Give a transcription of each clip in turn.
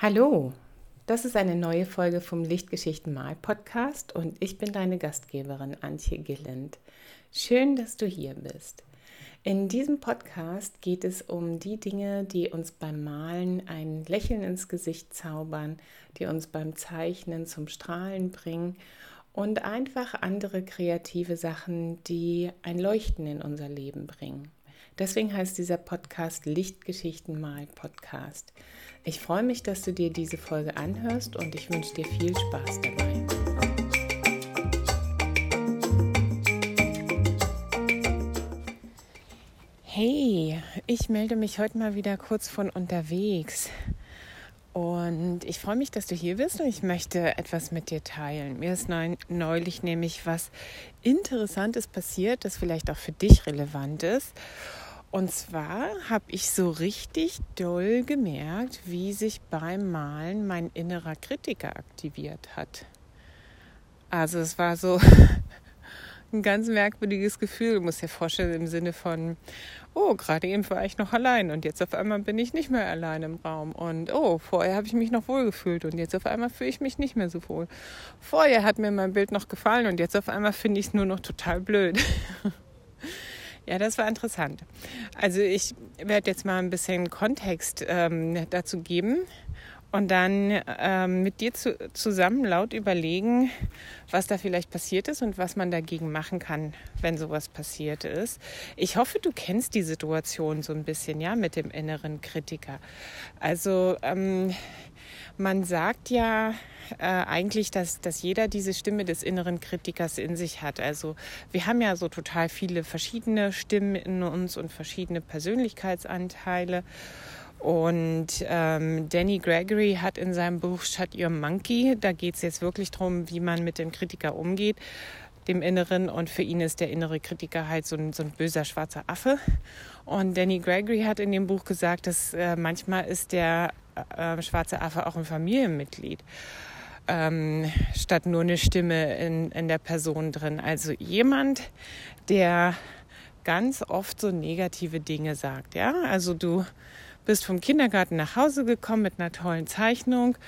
Hallo, das ist eine neue Folge vom Lichtgeschichten Mal Podcast und ich bin deine Gastgeberin Antje Gilland. Schön, dass du hier bist. In diesem Podcast geht es um die Dinge, die uns beim Malen ein Lächeln ins Gesicht zaubern, die uns beim Zeichnen zum Strahlen bringen und einfach andere kreative Sachen, die ein Leuchten in unser Leben bringen. Deswegen heißt dieser Podcast Lichtgeschichten mal Podcast. Ich freue mich, dass du dir diese Folge anhörst und ich wünsche dir viel Spaß dabei. Hey, ich melde mich heute mal wieder kurz von unterwegs. Und ich freue mich, dass du hier bist und ich möchte etwas mit dir teilen. Mir ist neulich nämlich was Interessantes passiert, das vielleicht auch für dich relevant ist. Und zwar habe ich so richtig doll gemerkt, wie sich beim Malen mein innerer Kritiker aktiviert hat. Also es war so ein ganz merkwürdiges Gefühl. Du musst dir vorstellen im Sinne von, oh, gerade eben war ich noch allein und jetzt auf einmal bin ich nicht mehr allein im Raum. Und oh, vorher habe ich mich noch wohl gefühlt und jetzt auf einmal fühle ich mich nicht mehr so wohl. Vorher hat mir mein Bild noch gefallen und jetzt auf einmal finde ich es nur noch total blöd. Ja, das war interessant. Also ich werde jetzt mal ein bisschen Kontext ähm, dazu geben und dann ähm, mit dir zu, zusammen laut überlegen, was da vielleicht passiert ist und was man dagegen machen kann, wenn sowas passiert ist. Ich hoffe, du kennst die Situation so ein bisschen, ja, mit dem inneren Kritiker. Also ähm, man sagt ja äh, eigentlich, dass, dass jeder diese Stimme des inneren Kritikers in sich hat. Also wir haben ja so total viele verschiedene Stimmen in uns und verschiedene Persönlichkeitsanteile. Und ähm, Danny Gregory hat in seinem Buch Shut Your Monkey, da geht es jetzt wirklich darum, wie man mit dem Kritiker umgeht, dem Inneren. Und für ihn ist der innere Kritiker halt so ein, so ein böser schwarzer Affe. Und Danny Gregory hat in dem Buch gesagt, dass äh, manchmal ist der äh, schwarze Affe auch ein Familienmitglied. Ähm, statt nur eine Stimme in, in der Person drin. Also jemand, der ganz oft so negative Dinge sagt. Ja, also du bist vom Kindergarten nach Hause gekommen mit einer tollen Zeichnung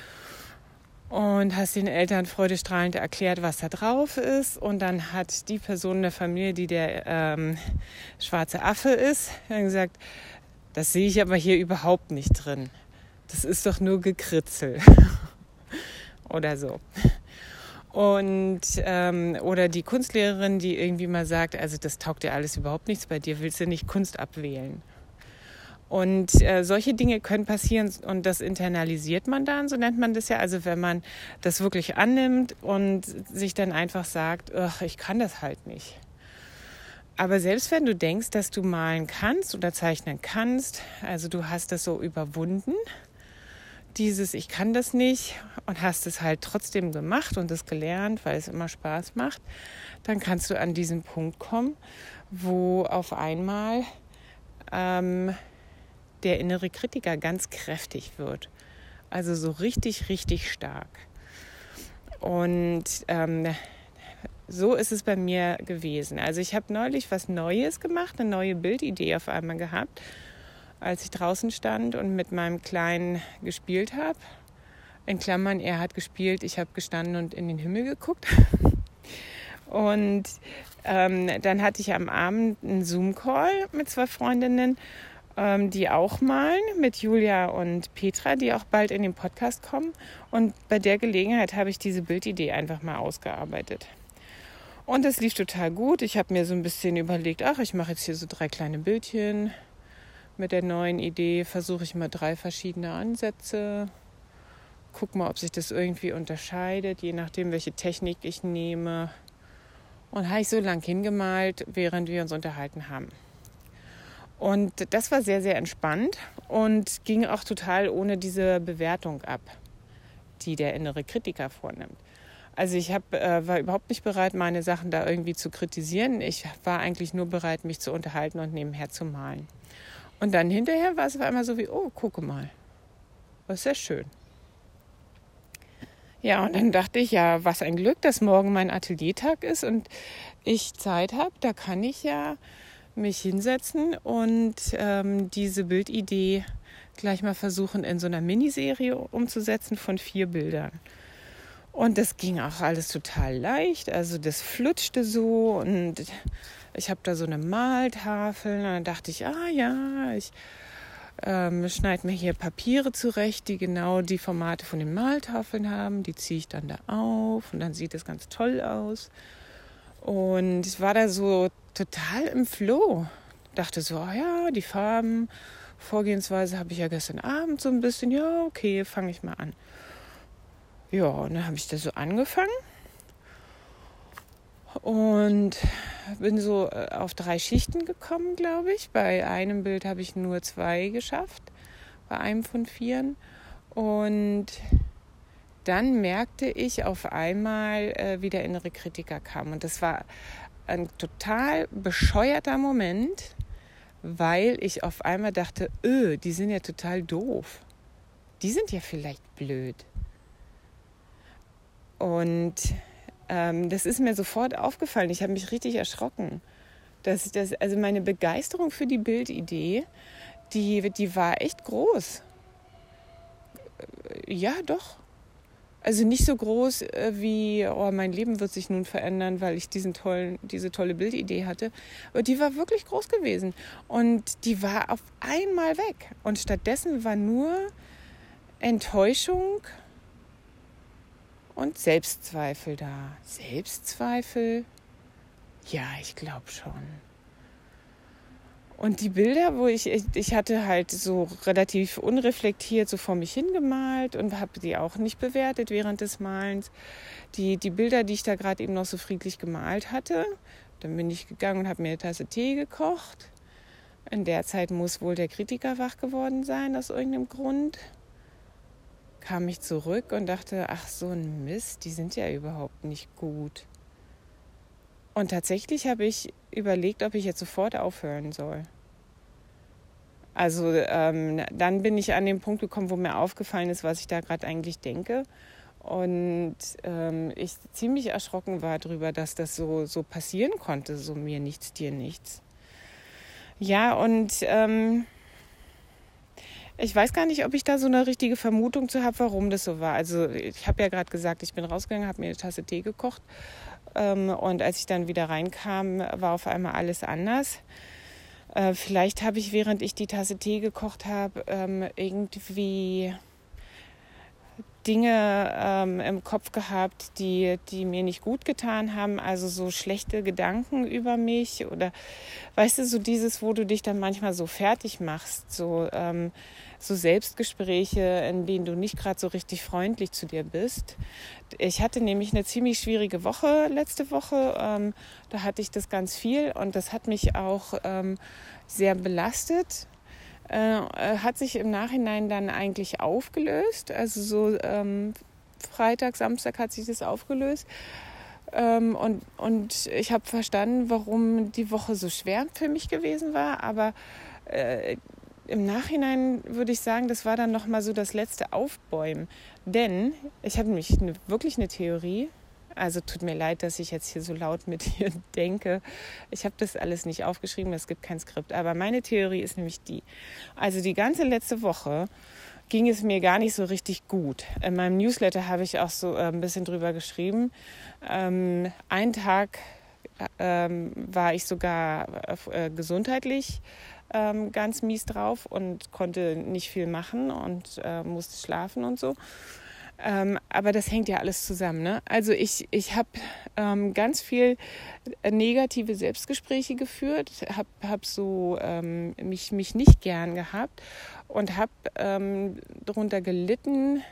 und hast den Eltern freudestrahlend erklärt, was da drauf ist. Und dann hat die Person der Familie, die der ähm, schwarze Affe ist, gesagt, das sehe ich aber hier überhaupt nicht drin. Das ist doch nur Gekritzel. oder so. Und ähm, oder die Kunstlehrerin, die irgendwie mal sagt, also das taugt dir alles überhaupt nichts bei dir, willst du nicht Kunst abwählen? Und äh, solche Dinge können passieren und das internalisiert man dann, so nennt man das ja. Also wenn man das wirklich annimmt und sich dann einfach sagt, ich kann das halt nicht. Aber selbst wenn du denkst, dass du malen kannst oder zeichnen kannst, also du hast das so überwunden, dieses Ich kann das nicht und hast es halt trotzdem gemacht und es gelernt, weil es immer Spaß macht, dann kannst du an diesen Punkt kommen, wo auf einmal ähm, der innere Kritiker ganz kräftig wird. Also so richtig, richtig stark. Und ähm, so ist es bei mir gewesen. Also ich habe neulich was Neues gemacht, eine neue Bildidee auf einmal gehabt, als ich draußen stand und mit meinem Kleinen gespielt habe. In Klammern, er hat gespielt, ich habe gestanden und in den Himmel geguckt. Und ähm, dann hatte ich am Abend einen Zoom-Call mit zwei Freundinnen ähm, die auch malen, mit Julia und Petra, die auch bald in den Podcast kommen. Und bei der Gelegenheit habe ich diese Bildidee einfach mal ausgearbeitet. Und es lief total gut. Ich habe mir so ein bisschen überlegt, ach, ich mache jetzt hier so drei kleine Bildchen. Mit der neuen Idee versuche ich mal drei verschiedene Ansätze. Guck mal, ob sich das irgendwie unterscheidet, je nachdem, welche Technik ich nehme. Und habe ich so lang hingemalt, während wir uns unterhalten haben. Und das war sehr, sehr entspannt und ging auch total ohne diese Bewertung ab, die der innere Kritiker vornimmt. Also ich hab, äh, war überhaupt nicht bereit, meine Sachen da irgendwie zu kritisieren. Ich war eigentlich nur bereit, mich zu unterhalten und nebenher zu malen. Und dann hinterher war es auf einmal so wie, oh, gucke mal, das ist sehr schön. Ja, und dann dachte ich, ja, was ein Glück, dass morgen mein Ateliertag ist und ich Zeit habe. Da kann ich ja mich hinsetzen und ähm, diese Bildidee gleich mal versuchen, in so einer Miniserie umzusetzen von vier Bildern. Und das ging auch alles total leicht. Also das flutschte so und ich habe da so eine Maltafel. Und dann dachte ich, ah ja, ich ähm, schneide mir hier Papiere zurecht, die genau die Formate von den Maltafeln haben. Die ziehe ich dann da auf und dann sieht es ganz toll aus. Und ich war da so total im Flow. Dachte so, oh ja, die Farben, Vorgehensweise habe ich ja gestern Abend so ein bisschen, ja, okay, fange ich mal an. Ja, und dann habe ich das so angefangen und bin so äh, auf drei Schichten gekommen, glaube ich. Bei einem Bild habe ich nur zwei geschafft, bei einem von vieren. Und dann merkte ich auf einmal, äh, wie der innere Kritiker kam. Und das war ein total bescheuerter Moment, weil ich auf einmal dachte, öh, die sind ja total doof. Die sind ja vielleicht blöd. Und ähm, das ist mir sofort aufgefallen. Ich habe mich richtig erschrocken. Dass das, also meine Begeisterung für die Bildidee, die, die war echt groß. Ja, doch. Also nicht so groß äh, wie, oh, mein Leben wird sich nun verändern, weil ich diesen tollen, diese tolle Bildidee hatte. Aber die war wirklich groß gewesen. Und die war auf einmal weg. Und stattdessen war nur Enttäuschung und Selbstzweifel da. Selbstzweifel? Ja, ich glaube schon. Und die Bilder, wo ich, ich hatte halt so relativ unreflektiert so vor mich hingemalt und habe die auch nicht bewertet während des Malens. Die, die Bilder, die ich da gerade eben noch so friedlich gemalt hatte, dann bin ich gegangen und habe mir eine Tasse Tee gekocht. In der Zeit muss wohl der Kritiker wach geworden sein, aus irgendeinem Grund. Kam ich zurück und dachte, ach so ein Mist, die sind ja überhaupt nicht gut. Und tatsächlich habe ich überlegt, ob ich jetzt sofort aufhören soll. Also ähm, dann bin ich an den Punkt gekommen, wo mir aufgefallen ist, was ich da gerade eigentlich denke. Und ähm, ich ziemlich erschrocken war darüber, dass das so, so passieren konnte, so mir nichts, dir nichts. Ja, und ähm, ich weiß gar nicht, ob ich da so eine richtige Vermutung zu habe, warum das so war. Also ich habe ja gerade gesagt, ich bin rausgegangen, habe mir eine Tasse Tee gekocht und als ich dann wieder reinkam, war auf einmal alles anders. Äh, vielleicht habe ich, während ich die Tasse Tee gekocht habe, ähm, irgendwie Dinge ähm, im Kopf gehabt, die, die mir nicht gut getan haben, also so schlechte Gedanken über mich oder weißt du, so dieses, wo du dich dann manchmal so fertig machst, so, ähm, so Selbstgespräche, in denen du nicht gerade so richtig freundlich zu dir bist. Ich hatte nämlich eine ziemlich schwierige Woche letzte Woche, ähm, da hatte ich das ganz viel und das hat mich auch ähm, sehr belastet äh, äh, hat sich im Nachhinein dann eigentlich aufgelöst. Also so ähm, Freitag, Samstag hat sich das aufgelöst. Ähm, und, und ich habe verstanden, warum die Woche so schwer für mich gewesen war. Aber äh, im Nachhinein würde ich sagen, das war dann nochmal so das letzte Aufbäumen. Denn ich habe nämlich eine, wirklich eine Theorie, also tut mir leid, dass ich jetzt hier so laut mit dir denke. Ich habe das alles nicht aufgeschrieben, es gibt kein Skript. Aber meine Theorie ist nämlich die. Also die ganze letzte Woche ging es mir gar nicht so richtig gut. In meinem Newsletter habe ich auch so äh, ein bisschen drüber geschrieben. Ähm, einen Tag ähm, war ich sogar äh, gesundheitlich ähm, ganz mies drauf und konnte nicht viel machen und äh, musste schlafen und so. Ähm, aber das hängt ja alles zusammen. Ne? Also ich, ich habe ähm, ganz viel negative Selbstgespräche geführt, habe hab so ähm, mich, mich nicht gern gehabt und habe ähm, darunter gelitten,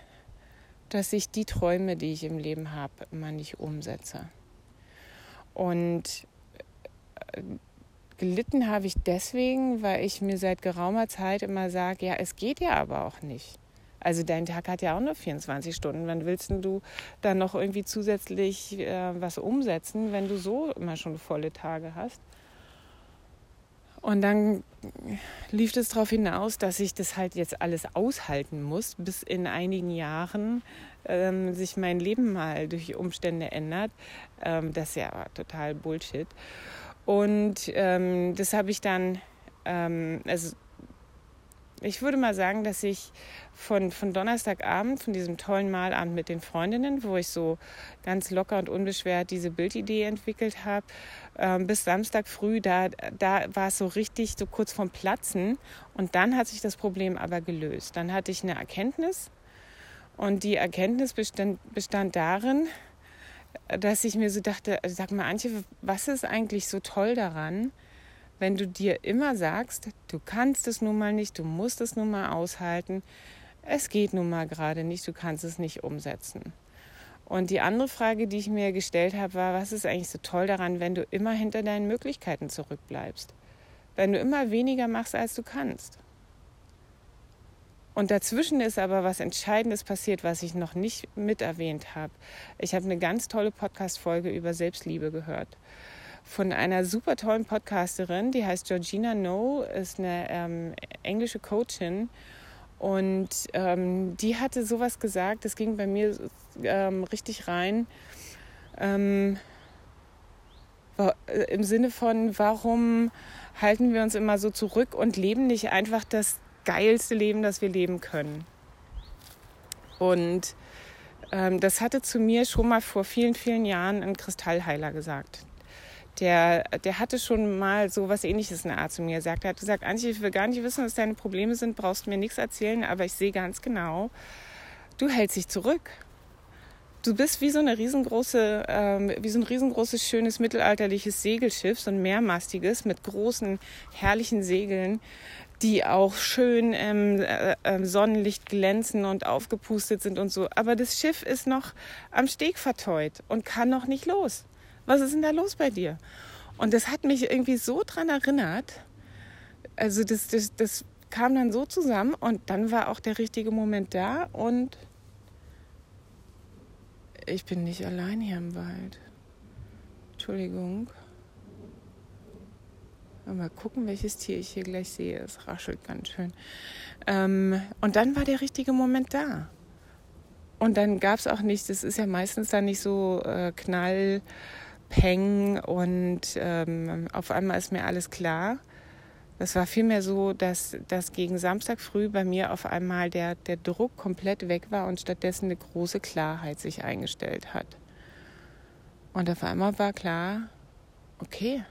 dass ich die Träume, die ich im Leben habe, immer nicht umsetze. Und äh, gelitten habe ich deswegen, weil ich mir seit geraumer Zeit immer sage, ja, es geht ja aber auch nicht. Also dein Tag hat ja auch nur 24 Stunden. Wann willst du dann noch irgendwie zusätzlich äh, was umsetzen, wenn du so immer schon volle Tage hast? Und dann lief es darauf hinaus, dass ich das halt jetzt alles aushalten muss, bis in einigen Jahren ähm, sich mein Leben mal durch Umstände ändert. Ähm, das ist ja total Bullshit. Und ähm, das habe ich dann, ähm, also ich würde mal sagen, dass ich von, von Donnerstagabend, von diesem tollen Malabend mit den Freundinnen, wo ich so ganz locker und unbeschwert diese Bildidee entwickelt habe, ähm, bis Samstag früh, da, da war es so richtig so kurz vorm Platzen. Und dann hat sich das Problem aber gelöst. Dann hatte ich eine Erkenntnis und die Erkenntnis bestand, bestand darin, dass ich mir so dachte, sag mal, Antje, was ist eigentlich so toll daran, wenn du dir immer sagst, du kannst es nun mal nicht, du musst es nun mal aushalten, es geht nun mal gerade nicht, du kannst es nicht umsetzen. Und die andere Frage, die ich mir gestellt habe, war, was ist eigentlich so toll daran, wenn du immer hinter deinen Möglichkeiten zurückbleibst? Wenn du immer weniger machst, als du kannst. Und dazwischen ist aber was Entscheidendes passiert, was ich noch nicht mit erwähnt habe. Ich habe eine ganz tolle Podcast-Folge über Selbstliebe gehört von einer super tollen Podcasterin, die heißt Georgina No, ist eine ähm, englische Coachin. Und ähm, die hatte sowas gesagt, das ging bei mir ähm, richtig rein. Ähm, Im Sinne von, warum halten wir uns immer so zurück und leben nicht einfach das geilste Leben, das wir leben können? Und ähm, das hatte zu mir schon mal vor vielen, vielen Jahren ein Kristallheiler gesagt der, der hatte schon mal so was ähnliches in der Art zu mir gesagt. Er hat gesagt, Antje, ich will gar nicht wissen, was deine Probleme sind, brauchst mir nichts erzählen, aber ich sehe ganz genau, du hältst dich zurück. Du bist wie so eine riesengroße, ähm, wie so ein riesengroßes, schönes mittelalterliches Segelschiff, so ein mehrmastiges mit großen, herrlichen Segeln, die auch schön im äh, äh, Sonnenlicht glänzen und aufgepustet sind und so. Aber das Schiff ist noch am Steg verteut und kann noch nicht los was ist denn da los bei dir? Und das hat mich irgendwie so dran erinnert. Also das, das, das kam dann so zusammen und dann war auch der richtige Moment da und ich bin nicht allein hier im Wald. Entschuldigung. Mal gucken, welches Tier ich hier gleich sehe. Es raschelt ganz schön. Ähm, und dann war der richtige Moment da. Und dann gab es auch nicht, das ist ja meistens dann nicht so äh, knall Peng und ähm, auf einmal ist mir alles klar. Das war vielmehr so, dass, dass gegen Samstag früh bei mir auf einmal der, der Druck komplett weg war und stattdessen eine große Klarheit sich eingestellt hat. Und auf einmal war klar, okay,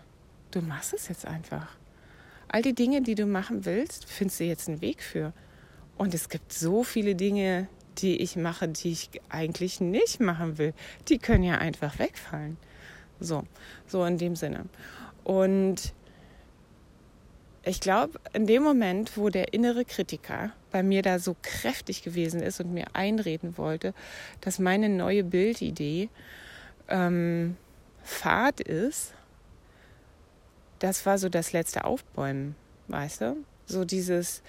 du machst es jetzt einfach. All die Dinge, die du machen willst, findest du jetzt einen Weg für. Und es gibt so viele Dinge, die ich mache, die ich eigentlich nicht machen will. Die können ja einfach wegfallen. So, so in dem Sinne. Und ich glaube, in dem Moment, wo der innere Kritiker bei mir da so kräftig gewesen ist und mir einreden wollte, dass meine neue Bildidee ähm, Fahrt ist, das war so das letzte Aufbäumen, weißt du? So dieses,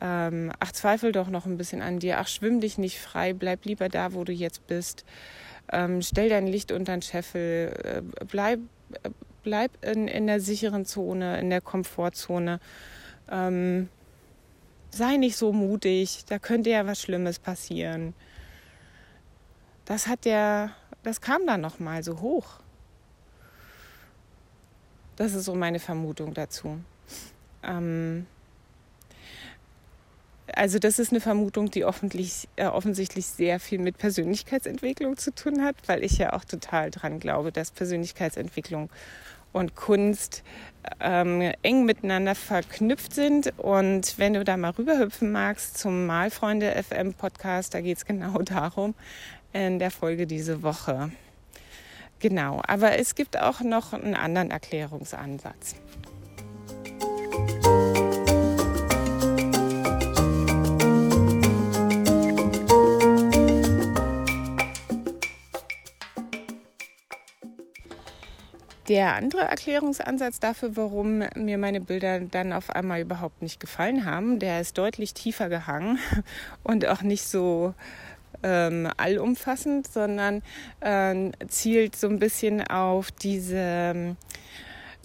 ähm, ach, zweifel doch noch ein bisschen an dir, ach, schwimm dich nicht frei, bleib lieber da, wo du jetzt bist ähm, stell dein Licht unter den Scheffel, äh, bleib, äh, bleib in, in der sicheren Zone, in der Komfortzone. Ähm, sei nicht so mutig, da könnte ja was Schlimmes passieren. Das hat der, das kam dann noch mal so hoch. Das ist so meine Vermutung dazu. Ähm, also das ist eine Vermutung, die äh, offensichtlich sehr viel mit Persönlichkeitsentwicklung zu tun hat, weil ich ja auch total dran glaube, dass Persönlichkeitsentwicklung und Kunst ähm, eng miteinander verknüpft sind. Und wenn du da mal rüberhüpfen magst zum Malfreunde FM Podcast, da geht es genau darum in der Folge diese Woche. Genau, aber es gibt auch noch einen anderen Erklärungsansatz. Der andere Erklärungsansatz dafür, warum mir meine Bilder dann auf einmal überhaupt nicht gefallen haben, der ist deutlich tiefer gehangen und auch nicht so ähm, allumfassend, sondern äh, zielt so ein bisschen auf diese ähm,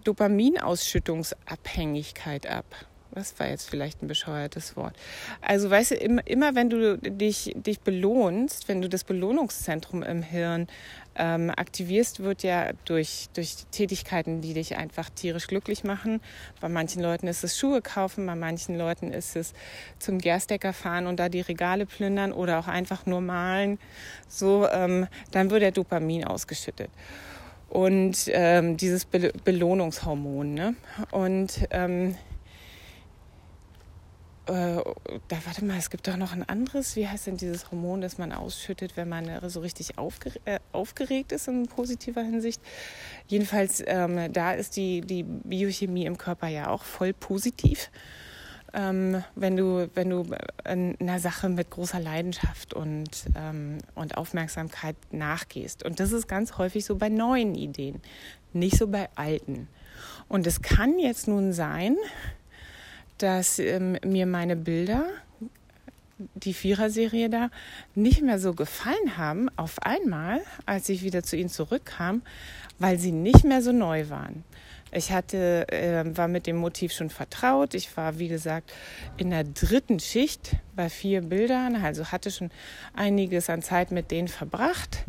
Dopaminausschüttungsabhängigkeit ab. Das war jetzt vielleicht ein bescheuertes Wort. Also weißt du, immer, immer wenn du dich, dich belohnst, wenn du das Belohnungszentrum im Hirn ähm, aktivierst, wird ja durch, durch Tätigkeiten, die dich einfach tierisch glücklich machen. Bei manchen Leuten ist es Schuhe kaufen, bei manchen Leuten ist es zum Gerstecker fahren und da die Regale plündern oder auch einfach nur malen. So, ähm, dann wird der Dopamin ausgeschüttet und ähm, dieses Be Belohnungshormon. Ne? Und ähm, äh, da warte mal, es gibt doch noch ein anderes. Wie heißt denn dieses Hormon, das man ausschüttet, wenn man so richtig aufger äh, aufgeregt ist in positiver Hinsicht? Jedenfalls, ähm, da ist die, die Biochemie im Körper ja auch voll positiv. Ähm, wenn du, wenn du einer Sache mit großer Leidenschaft und, ähm, und Aufmerksamkeit nachgehst. Und das ist ganz häufig so bei neuen Ideen, nicht so bei alten. Und es kann jetzt nun sein, dass ähm, mir meine Bilder, die Vierer-Serie da, nicht mehr so gefallen haben auf einmal, als ich wieder zu ihnen zurückkam, weil sie nicht mehr so neu waren. Ich hatte, äh, war mit dem Motiv schon vertraut. Ich war, wie gesagt, in der dritten Schicht bei vier Bildern, also hatte schon einiges an Zeit mit denen verbracht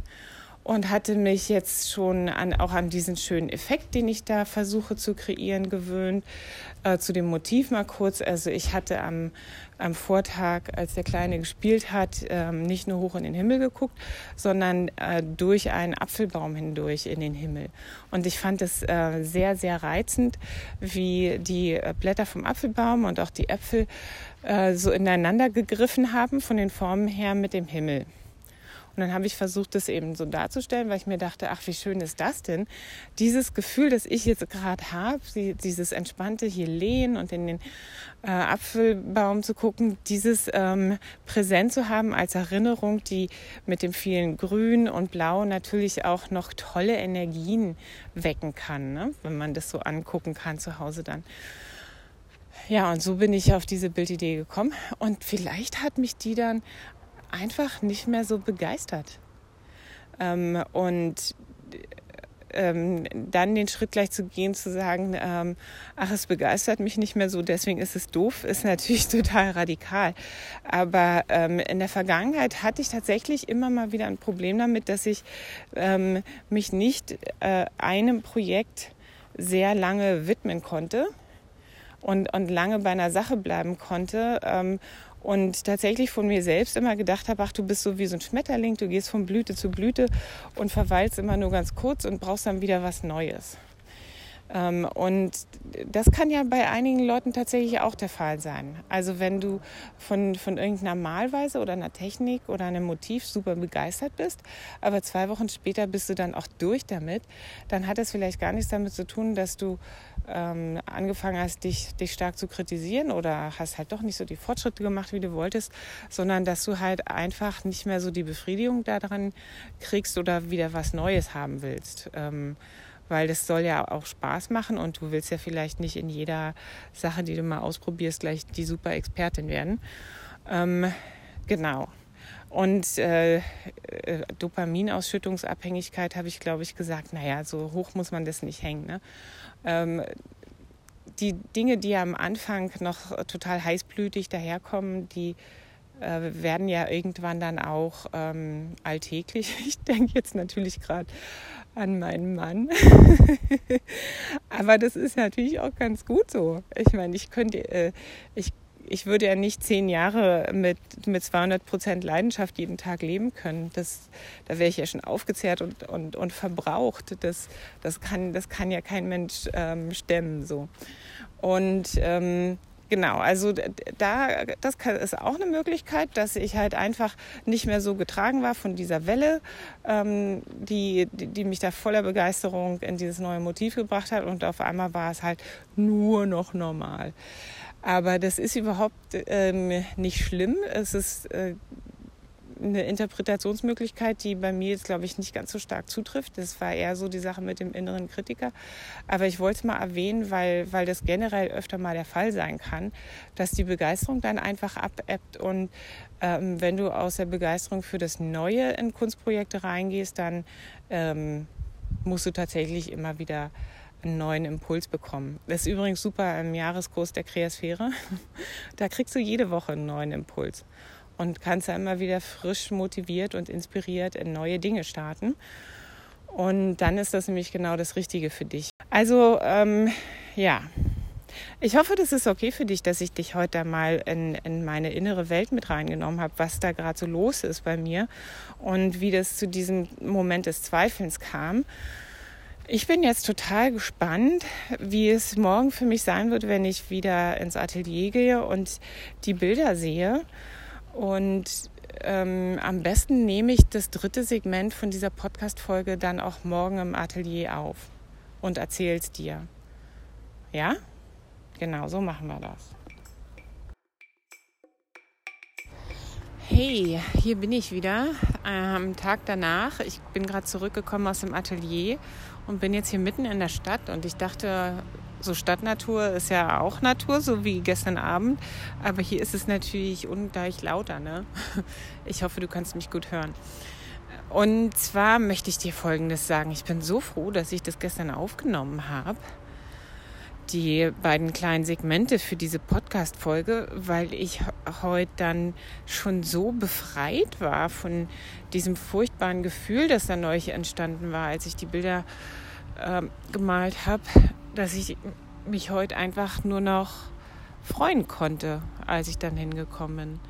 und hatte mich jetzt schon an, auch an diesen schönen Effekt, den ich da versuche zu kreieren, gewöhnt. Äh, zu dem Motiv mal kurz. Also ich hatte am, am Vortag, als der Kleine gespielt hat, ähm, nicht nur hoch in den Himmel geguckt, sondern äh, durch einen Apfelbaum hindurch in den Himmel. Und ich fand es äh, sehr, sehr reizend, wie die Blätter vom Apfelbaum und auch die Äpfel äh, so ineinander gegriffen haben von den Formen her mit dem Himmel. Und dann habe ich versucht, das eben so darzustellen, weil ich mir dachte, ach, wie schön ist das denn? Dieses Gefühl, das ich jetzt gerade habe, dieses entspannte hier lehnen und in den äh, Apfelbaum zu gucken, dieses ähm, präsent zu haben als Erinnerung, die mit dem vielen Grün und Blau natürlich auch noch tolle Energien wecken kann, ne? wenn man das so angucken kann zu Hause dann. Ja, und so bin ich auf diese Bildidee gekommen. Und vielleicht hat mich die dann einfach nicht mehr so begeistert. Ähm, und ähm, dann den Schritt gleich zu gehen, zu sagen, ähm, ach, es begeistert mich nicht mehr so, deswegen ist es doof, ist natürlich total radikal. Aber ähm, in der Vergangenheit hatte ich tatsächlich immer mal wieder ein Problem damit, dass ich ähm, mich nicht äh, einem Projekt sehr lange widmen konnte und, und lange bei einer Sache bleiben konnte ähm, und tatsächlich von mir selbst immer gedacht habe, ach, du bist so wie so ein Schmetterling, du gehst von Blüte zu Blüte und verweilst immer nur ganz kurz und brauchst dann wieder was Neues. Ähm, und das kann ja bei einigen Leuten tatsächlich auch der Fall sein. Also wenn du von, von irgendeiner Malweise oder einer Technik oder einem Motiv super begeistert bist, aber zwei Wochen später bist du dann auch durch damit, dann hat es vielleicht gar nichts damit zu tun, dass du ähm, angefangen hast, dich, dich stark zu kritisieren oder hast halt doch nicht so die Fortschritte gemacht, wie du wolltest, sondern dass du halt einfach nicht mehr so die Befriedigung daran kriegst oder wieder was Neues haben willst. Ähm, weil das soll ja auch Spaß machen und du willst ja vielleicht nicht in jeder Sache, die du mal ausprobierst, gleich die super Expertin werden. Ähm, genau. Und äh, äh, Dopaminausschüttungsabhängigkeit habe ich, glaube ich, gesagt, naja, so hoch muss man das nicht hängen. Ne? Ähm, die Dinge, die am Anfang noch total heißblütig daherkommen, die äh, werden ja irgendwann dann auch ähm, alltäglich. Ich denke jetzt natürlich gerade an meinen Mann. Aber das ist natürlich auch ganz gut so. Ich meine, ich könnte, äh, ich, ich würde ja nicht zehn Jahre mit, mit 200 Prozent Leidenschaft jeden Tag leben können. Das, da wäre ich ja schon aufgezehrt und, und, und verbraucht. Das, das, kann, das kann ja kein Mensch ähm, stemmen. So. Und ähm, Genau, also da, das ist auch eine Möglichkeit, dass ich halt einfach nicht mehr so getragen war von dieser Welle, ähm, die, die, die mich da voller Begeisterung in dieses neue Motiv gebracht hat und auf einmal war es halt nur noch normal. Aber das ist überhaupt ähm, nicht schlimm. Es ist äh, eine Interpretationsmöglichkeit, die bei mir jetzt, glaube ich, nicht ganz so stark zutrifft. Das war eher so die Sache mit dem inneren Kritiker. Aber ich wollte es mal erwähnen, weil, weil das generell öfter mal der Fall sein kann, dass die Begeisterung dann einfach abebbt. Und ähm, wenn du aus der Begeisterung für das Neue in Kunstprojekte reingehst, dann ähm, musst du tatsächlich immer wieder einen neuen Impuls bekommen. Das ist übrigens super im Jahreskurs der Kreasphäre. Da kriegst du jede Woche einen neuen Impuls und kannst da immer wieder frisch motiviert und inspiriert in neue Dinge starten. Und dann ist das nämlich genau das Richtige für dich. Also ähm, ja, ich hoffe, das ist okay für dich, dass ich dich heute mal in, in meine innere Welt mit reingenommen habe, was da gerade so los ist bei mir und wie das zu diesem Moment des Zweifelns kam. Ich bin jetzt total gespannt, wie es morgen für mich sein wird, wenn ich wieder ins Atelier gehe und die Bilder sehe. Und ähm, am besten nehme ich das dritte Segment von dieser Podcast-Folge dann auch morgen im Atelier auf und erzähle es dir. Ja? Genau, so machen wir das. Hey, hier bin ich wieder am ähm, Tag danach. Ich bin gerade zurückgekommen aus dem Atelier und bin jetzt hier mitten in der Stadt und ich dachte, so Stadtnatur ist ja auch Natur, so wie gestern Abend. Aber hier ist es natürlich ungleich lauter. Ne? Ich hoffe, du kannst mich gut hören. Und zwar möchte ich dir Folgendes sagen. Ich bin so froh, dass ich das gestern aufgenommen habe. Die beiden kleinen Segmente für diese Podcast-Folge, weil ich heute dann schon so befreit war von diesem furchtbaren Gefühl, das da neulich entstanden war, als ich die Bilder äh, gemalt habe dass ich mich heute einfach nur noch freuen konnte, als ich dann hingekommen bin.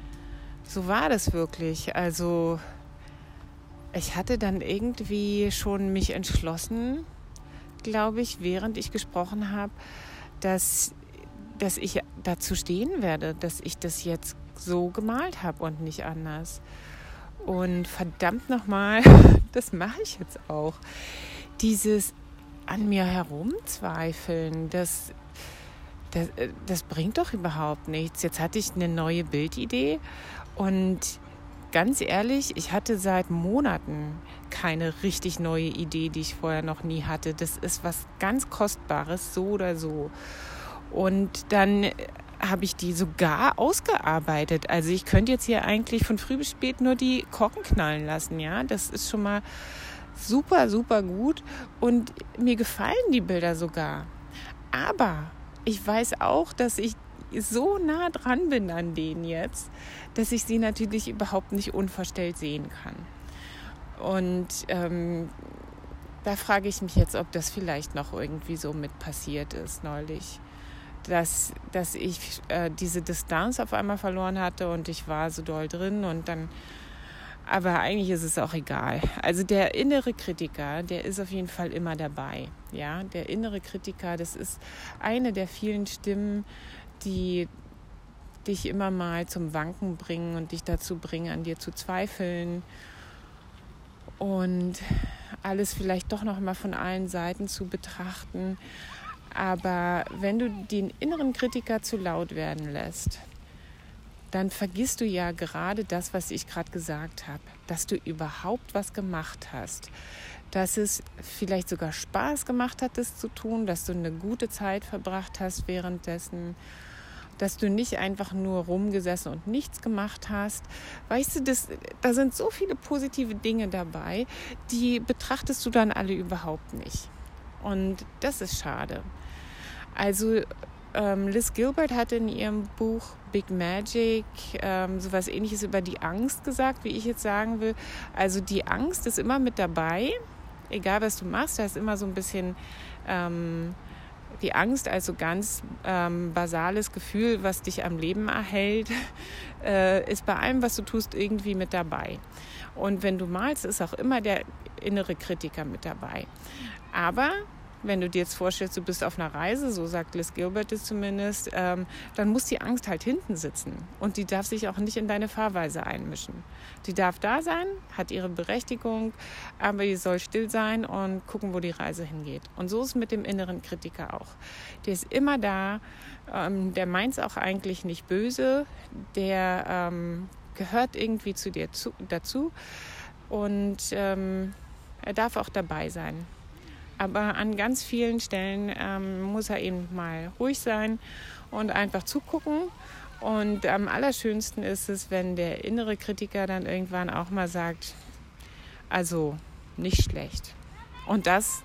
So war das wirklich. Also ich hatte dann irgendwie schon mich entschlossen, glaube ich, während ich gesprochen habe, dass, dass ich dazu stehen werde, dass ich das jetzt so gemalt habe und nicht anders. Und verdammt nochmal, das mache ich jetzt auch. Dieses an mir herumzweifeln. Das, das, das bringt doch überhaupt nichts. Jetzt hatte ich eine neue Bildidee und ganz ehrlich, ich hatte seit Monaten keine richtig neue Idee, die ich vorher noch nie hatte. Das ist was ganz Kostbares, so oder so. Und dann habe ich die sogar ausgearbeitet. Also ich könnte jetzt hier eigentlich von früh bis spät nur die Korken knallen lassen, ja. Das ist schon mal super, super gut und mir gefallen die Bilder sogar. Aber ich weiß auch, dass ich so nah dran bin an denen jetzt, dass ich sie natürlich überhaupt nicht unverstellt sehen kann. Und ähm, da frage ich mich jetzt, ob das vielleicht noch irgendwie so mit passiert ist neulich. Dass, dass ich äh, diese Distanz auf einmal verloren hatte und ich war so doll drin und dann aber eigentlich ist es auch egal. Also der innere Kritiker, der ist auf jeden Fall immer dabei. Ja, der innere Kritiker, das ist eine der vielen Stimmen, die dich immer mal zum Wanken bringen und dich dazu bringen, an dir zu zweifeln und alles vielleicht doch noch mal von allen Seiten zu betrachten. Aber wenn du den inneren Kritiker zu laut werden lässt, dann vergisst du ja gerade das, was ich gerade gesagt habe, dass du überhaupt was gemacht hast, dass es vielleicht sogar Spaß gemacht hat, das zu tun, dass du eine gute Zeit verbracht hast währenddessen, dass du nicht einfach nur rumgesessen und nichts gemacht hast. Weißt du, das, da sind so viele positive Dinge dabei, die betrachtest du dann alle überhaupt nicht. Und das ist schade. Also ähm, Liz Gilbert hat in ihrem Buch Big Magic ähm, sowas ähnliches über die Angst gesagt, wie ich jetzt sagen will. Also die Angst ist immer mit dabei, egal was du machst, da ist immer so ein bisschen ähm, die Angst als so ganz ähm, basales Gefühl, was dich am Leben erhält, äh, ist bei allem, was du tust, irgendwie mit dabei. Und wenn du malst, ist auch immer der innere Kritiker mit dabei. Aber wenn du dir jetzt vorstellst, du bist auf einer Reise, so sagt Liz Gilbert es zumindest, ähm, dann muss die Angst halt hinten sitzen. Und die darf sich auch nicht in deine Fahrweise einmischen. Die darf da sein, hat ihre Berechtigung, aber die soll still sein und gucken, wo die Reise hingeht. Und so ist mit dem inneren Kritiker auch. Der ist immer da, ähm, der meint es auch eigentlich nicht böse, der ähm, gehört irgendwie zu dir zu, dazu und ähm, er darf auch dabei sein. Aber an ganz vielen Stellen ähm, muss er eben mal ruhig sein und einfach zugucken. Und am allerschönsten ist es, wenn der innere Kritiker dann irgendwann auch mal sagt, also nicht schlecht. Und das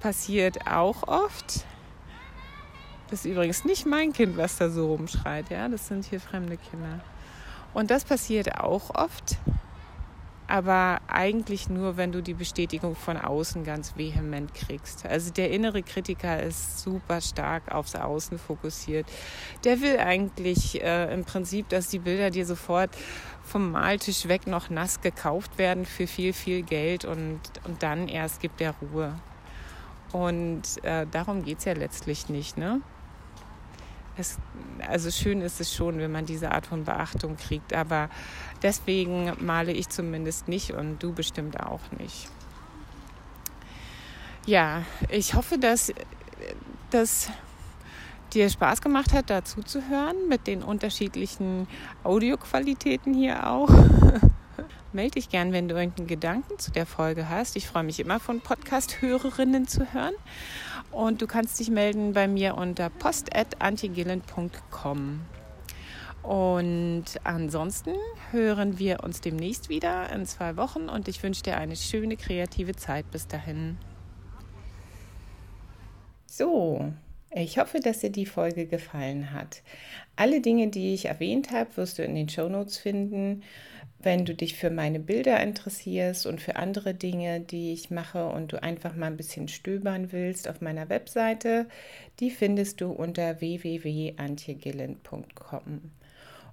passiert auch oft. Das ist übrigens nicht mein Kind, was da so rumschreit, ja, das sind hier fremde Kinder. Und das passiert auch oft, aber eigentlich nur, wenn du die Bestätigung von außen ganz vehement kriegst. Also der innere Kritiker ist super stark aufs Außen fokussiert. Der will eigentlich äh, im Prinzip, dass die Bilder dir sofort vom Maltisch weg noch nass gekauft werden für viel, viel Geld und, und dann erst gibt er Ruhe. Und äh, darum geht es ja letztlich nicht. Ne? Es, also schön ist es schon, wenn man diese Art von Beachtung kriegt, aber deswegen male ich zumindest nicht und du bestimmt auch nicht. Ja, ich hoffe, dass das dir Spaß gemacht hat, dazu zu hören mit den unterschiedlichen Audioqualitäten hier auch. Melde dich gern, wenn du irgendeinen Gedanken zu der Folge hast. Ich freue mich immer von Podcast-Hörerinnen zu hören. Und du kannst dich melden bei mir unter post.antigillen.com. Und ansonsten hören wir uns demnächst wieder in zwei Wochen und ich wünsche dir eine schöne kreative Zeit bis dahin. So, ich hoffe, dass dir die Folge gefallen hat. Alle Dinge, die ich erwähnt habe, wirst du in den Show Notes finden. Wenn du dich für meine Bilder interessierst und für andere Dinge, die ich mache und du einfach mal ein bisschen stöbern willst auf meiner Webseite, die findest du unter www.antjegillen.com.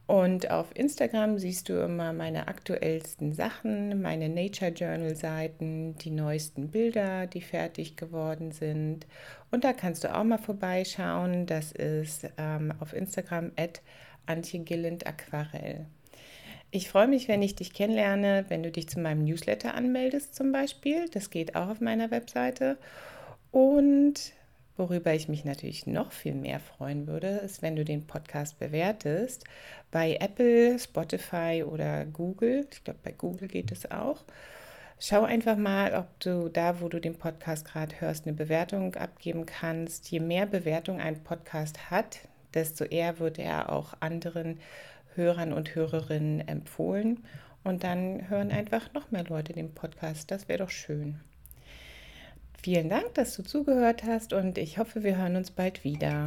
Und auf Instagram siehst du immer meine aktuellsten Sachen, meine Nature Journal Seiten, die neuesten Bilder, die fertig geworden sind. Und da kannst du auch mal vorbeischauen. Das ist ähm, auf Instagram at Aquarell. Ich freue mich, wenn ich dich kennenlerne, wenn du dich zu meinem Newsletter anmeldest zum Beispiel. Das geht auch auf meiner Webseite. Und worüber ich mich natürlich noch viel mehr freuen würde, ist, wenn du den Podcast bewertest bei Apple, Spotify oder Google. Ich glaube, bei Google geht es auch. Schau einfach mal, ob du da, wo du den Podcast gerade hörst, eine Bewertung abgeben kannst. Je mehr Bewertung ein Podcast hat, desto eher wird er auch anderen Hörern und Hörerinnen empfohlen. Und dann hören einfach noch mehr Leute den Podcast. Das wäre doch schön. Vielen Dank, dass du zugehört hast und ich hoffe, wir hören uns bald wieder.